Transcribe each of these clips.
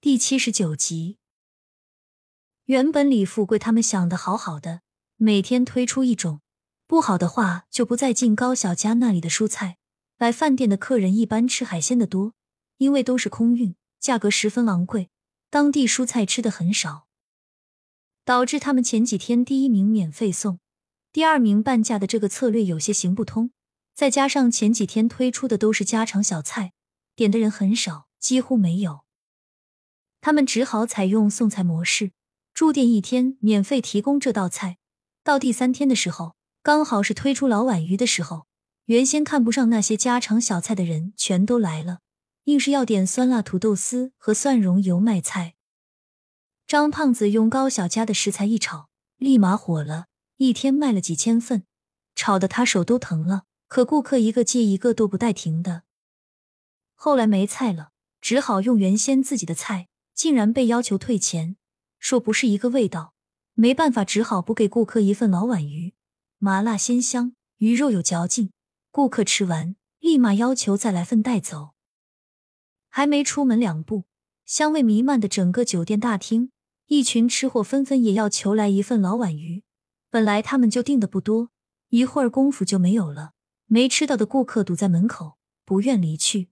第七十九集。原本李富贵他们想的好好的，每天推出一种，不好的话就不再进高小家那里的蔬菜。来饭店的客人一般吃海鲜的多，因为都是空运，价格十分昂贵，当地蔬菜吃的很少，导致他们前几天第一名免费送，第二名半价的这个策略有些行不通。再加上前几天推出的都是家常小菜，点的人很少，几乎没有。他们只好采用送菜模式，住店一天免费提供这道菜。到第三天的时候，刚好是推出老碗鱼的时候。原先看不上那些家常小菜的人全都来了，硬是要点酸辣土豆丝和蒜蓉油麦菜。张胖子用高小家的食材一炒，立马火了，一天卖了几千份，炒得他手都疼了。可顾客一个接一个都不带停的。后来没菜了，只好用原先自己的菜。竟然被要求退钱，说不是一个味道，没办法，只好补给顾客一份老碗鱼，麻辣鲜香，鱼肉有嚼劲。顾客吃完，立马要求再来份带走。还没出门两步，香味弥漫的整个酒店大厅，一群吃货纷纷也要求来一份老碗鱼。本来他们就订的不多，一会儿功夫就没有了。没吃到的顾客堵在门口，不愿离去。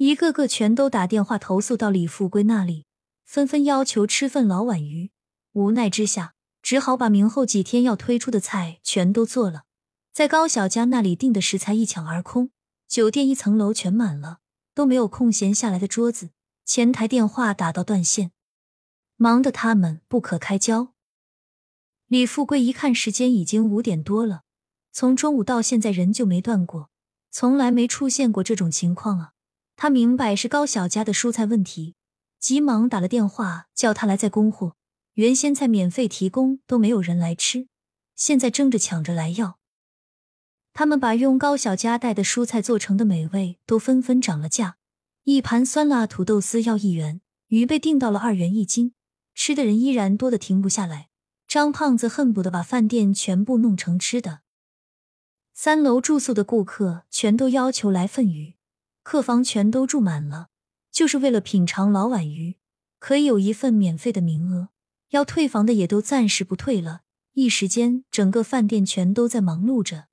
一个个全都打电话投诉到李富贵那里，纷纷要求吃份老碗鱼。无奈之下，只好把明后几天要推出的菜全都做了。在高小家那里订的食材一抢而空，酒店一层楼全满了，都没有空闲下来的桌子。前台电话打到断线，忙得他们不可开交。李富贵一看时间已经五点多了，从中午到现在人就没断过，从来没出现过这种情况啊。他明白是高小家的蔬菜问题，急忙打了电话叫他来再供货。原先菜免费提供都没有人来吃，现在争着抢着来要。他们把用高小家带的蔬菜做成的美味都纷纷涨了价，一盘酸辣土豆丝要一元，鱼被定到了二元一斤，吃的人依然多的停不下来。张胖子恨不得把饭店全部弄成吃的。三楼住宿的顾客全都要求来份鱼。客房全都住满了，就是为了品尝老碗鱼，可以有一份免费的名额。要退房的也都暂时不退了。一时间，整个饭店全都在忙碌着。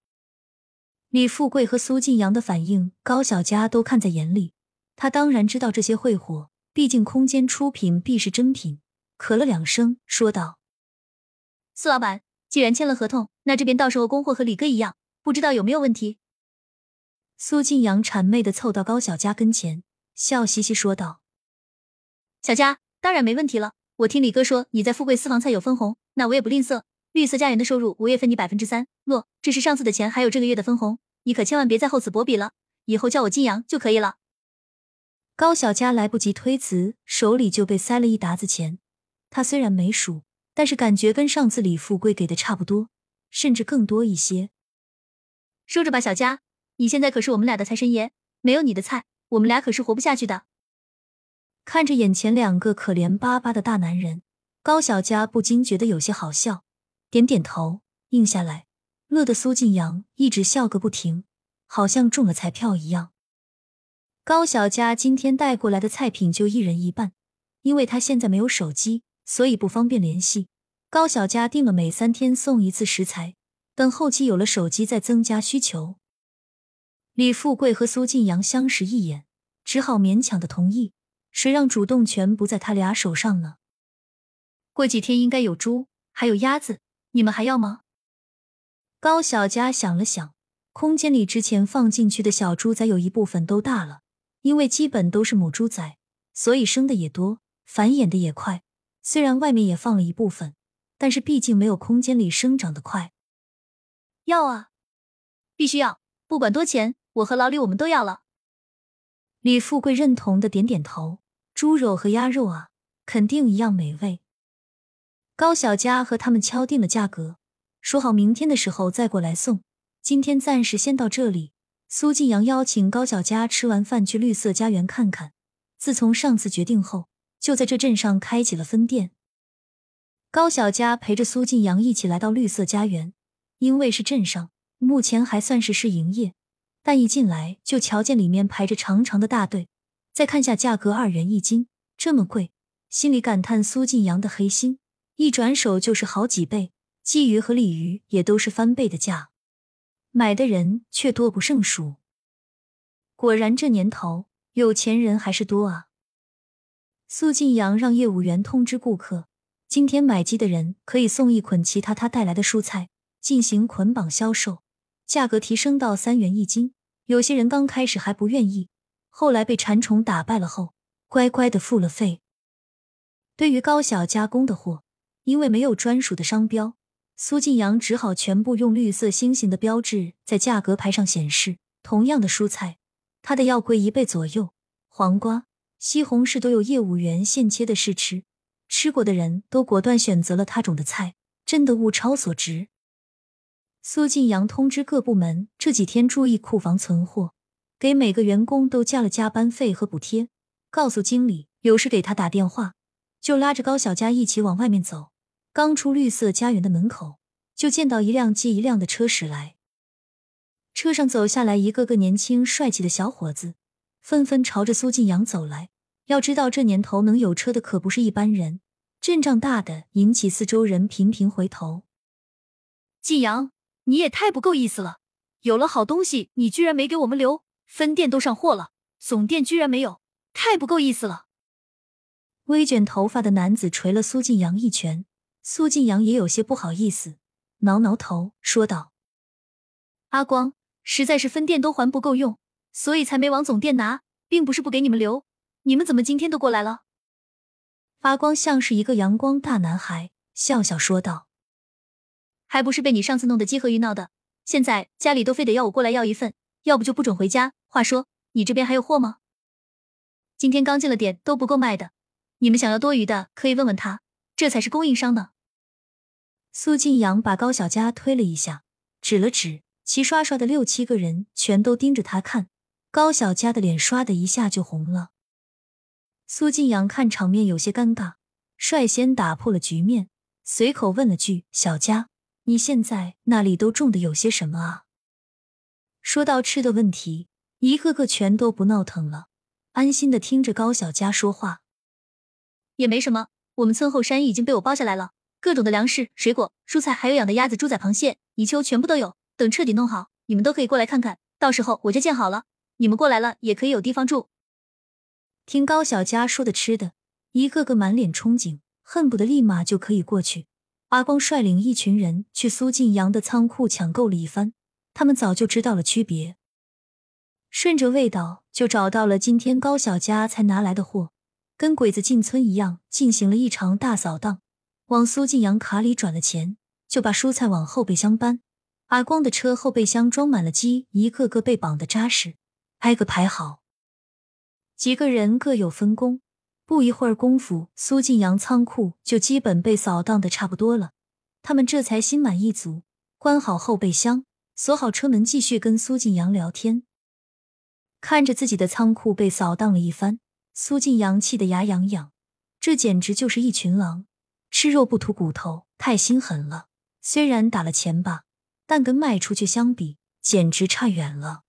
李富贵和苏晋阳的反应，高小佳都看在眼里。他当然知道这些会火，毕竟空间出品必是真品。咳了两声，说道：“苏老板，既然签了合同，那这边到时候供货和李哥一样，不知道有没有问题？”苏晋阳谄媚的凑到高小佳跟前，笑嘻嘻说道：“小佳，当然没问题了。我听李哥说你在富贵私房菜有分红，那我也不吝啬。绿色家园的收入我也分你百分之三。诺，这是上次的钱，还有这个月的分红，你可千万别再厚此薄彼了。以后叫我晋阳就可以了。”高小佳来不及推辞，手里就被塞了一沓子钱。他虽然没数，但是感觉跟上次李富贵给的差不多，甚至更多一些。收着吧，小佳。你现在可是我们俩的财神爷，没有你的菜，我们俩可是活不下去的。看着眼前两个可怜巴巴的大男人，高小佳不禁觉得有些好笑，点点头应下来，乐得苏晋阳一直笑个不停，好像中了彩票一样。高小佳今天带过来的菜品就一人一半，因为他现在没有手机，所以不方便联系。高小佳定了每三天送一次食材，等后期有了手机再增加需求。李富贵和苏晋阳相视一眼，只好勉强的同意。谁让主动权不在他俩手上呢？过几天应该有猪，还有鸭子，你们还要吗？高小佳想了想，空间里之前放进去的小猪仔有一部分都大了，因为基本都是母猪仔，所以生的也多，繁衍的也快。虽然外面也放了一部分，但是毕竟没有空间里生长的快。要啊，必须要，不管多钱。我和老李，我们都要了。李富贵认同的点点头。猪肉和鸭肉啊，肯定一样美味。高小佳和他们敲定了价格，说好明天的时候再过来送。今天暂时先到这里。苏晋阳邀请高小佳吃完饭去绿色家园看看。自从上次决定后，就在这镇上开启了分店。高小佳陪着苏晋阳一起来到绿色家园，因为是镇上，目前还算是试营业。但一进来就瞧见里面排着长长的大队，再看下价格二元一斤，这么贵，心里感叹苏晋阳的黑心，一转手就是好几倍，鲫鱼和鲤鱼也都是翻倍的价，买的人却多不胜数。果然，这年头有钱人还是多啊。苏晋阳让业务员通知顾客，今天买鸡的人可以送一捆其他他带来的蔬菜进行捆绑销售，价格提升到三元一斤。有些人刚开始还不愿意，后来被馋虫打败了后，乖乖的付了费。对于高小加工的货，因为没有专属的商标，苏晋阳只好全部用绿色星星的标志在价格牌上显示。同样的蔬菜。他的要贵一倍左右，黄瓜、西红柿都有业务员现切的试吃，吃过的人都果断选择了他种的菜，真的物超所值。苏晋阳通知各部门这几天注意库房存货，给每个员工都加了加班费和补贴，告诉经理有事给他打电话，就拉着高小佳一起往外面走。刚出绿色家园的门口，就见到一辆接一辆的车驶来。车上走下来一个个年轻帅气的小伙子，纷纷朝着苏晋阳走来。要知道这年头能有车的可不是一般人，阵仗大的引起四周人频频回头。晋阳，你也太不够意思了！有了好东西，你居然没给我们留，分店都上货了，总店居然没有，太不够意思了！微卷头发的男子捶了苏晋阳一拳，苏晋阳也有些不好意思，挠挠头说道：“阿光。”实在是分店都还不够用，所以才没往总店拿，并不是不给你们留。你们怎么今天都过来了？阿光像是一个阳光大男孩，笑笑说道：“还不是被你上次弄得鸡和鱼闹的，现在家里都非得要我过来要一份，要不就不准回家。话说，你这边还有货吗？今天刚进了点，都不够卖的。你们想要多余的，可以问问他，这才是供应商呢。”苏晋阳把高小佳推了一下，指了指。齐刷刷的六七个人全都盯着他看，高小佳的脸刷的一下就红了。苏晋阳看场面有些尴尬，率先打破了局面，随口问了句：“小佳，你现在那里都种的有些什么啊？”说到吃的问题，一个个全都不闹腾了，安心的听着高小佳说话。也没什么，我们村后山已经被我包下来了，各种的粮食、水果、蔬菜，还有养的鸭子、猪仔、螃蟹、泥鳅，全部都有。等彻底弄好，你们都可以过来看看。到时候我家建好了，你们过来了也可以有地方住。听高小佳说的吃的，一个个满脸憧憬，恨不得立马就可以过去。阿光率领一群人去苏晋阳的仓库抢购了一番，他们早就知道了区别，顺着味道就找到了今天高小佳才拿来的货，跟鬼子进村一样，进行了一场大扫荡，往苏晋阳卡里转了钱，就把蔬菜往后备箱搬。阿光的车后备箱装满了鸡，一个个被绑得扎实，挨个排好。几个人各有分工，不一会儿功夫，苏晋阳仓库就基本被扫荡的差不多了。他们这才心满意足，关好后备箱，锁好车门，继续跟苏晋阳聊天。看着自己的仓库被扫荡了一番，苏晋阳气得牙痒痒。这简直就是一群狼，吃肉不吐骨头，太心狠了。虽然打了钱吧。但跟卖出去相比，简直差远了。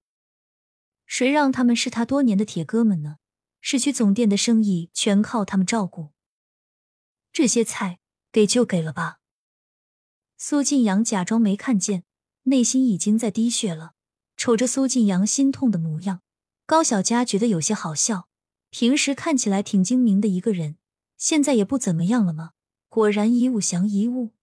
谁让他们是他多年的铁哥们呢？市区总店的生意全靠他们照顾。这些菜给就给了吧。苏晋阳假装没看见，内心已经在滴血了。瞅着苏晋阳心痛的模样，高小佳觉得有些好笑。平时看起来挺精明的一个人，现在也不怎么样了吗？果然一物降一物。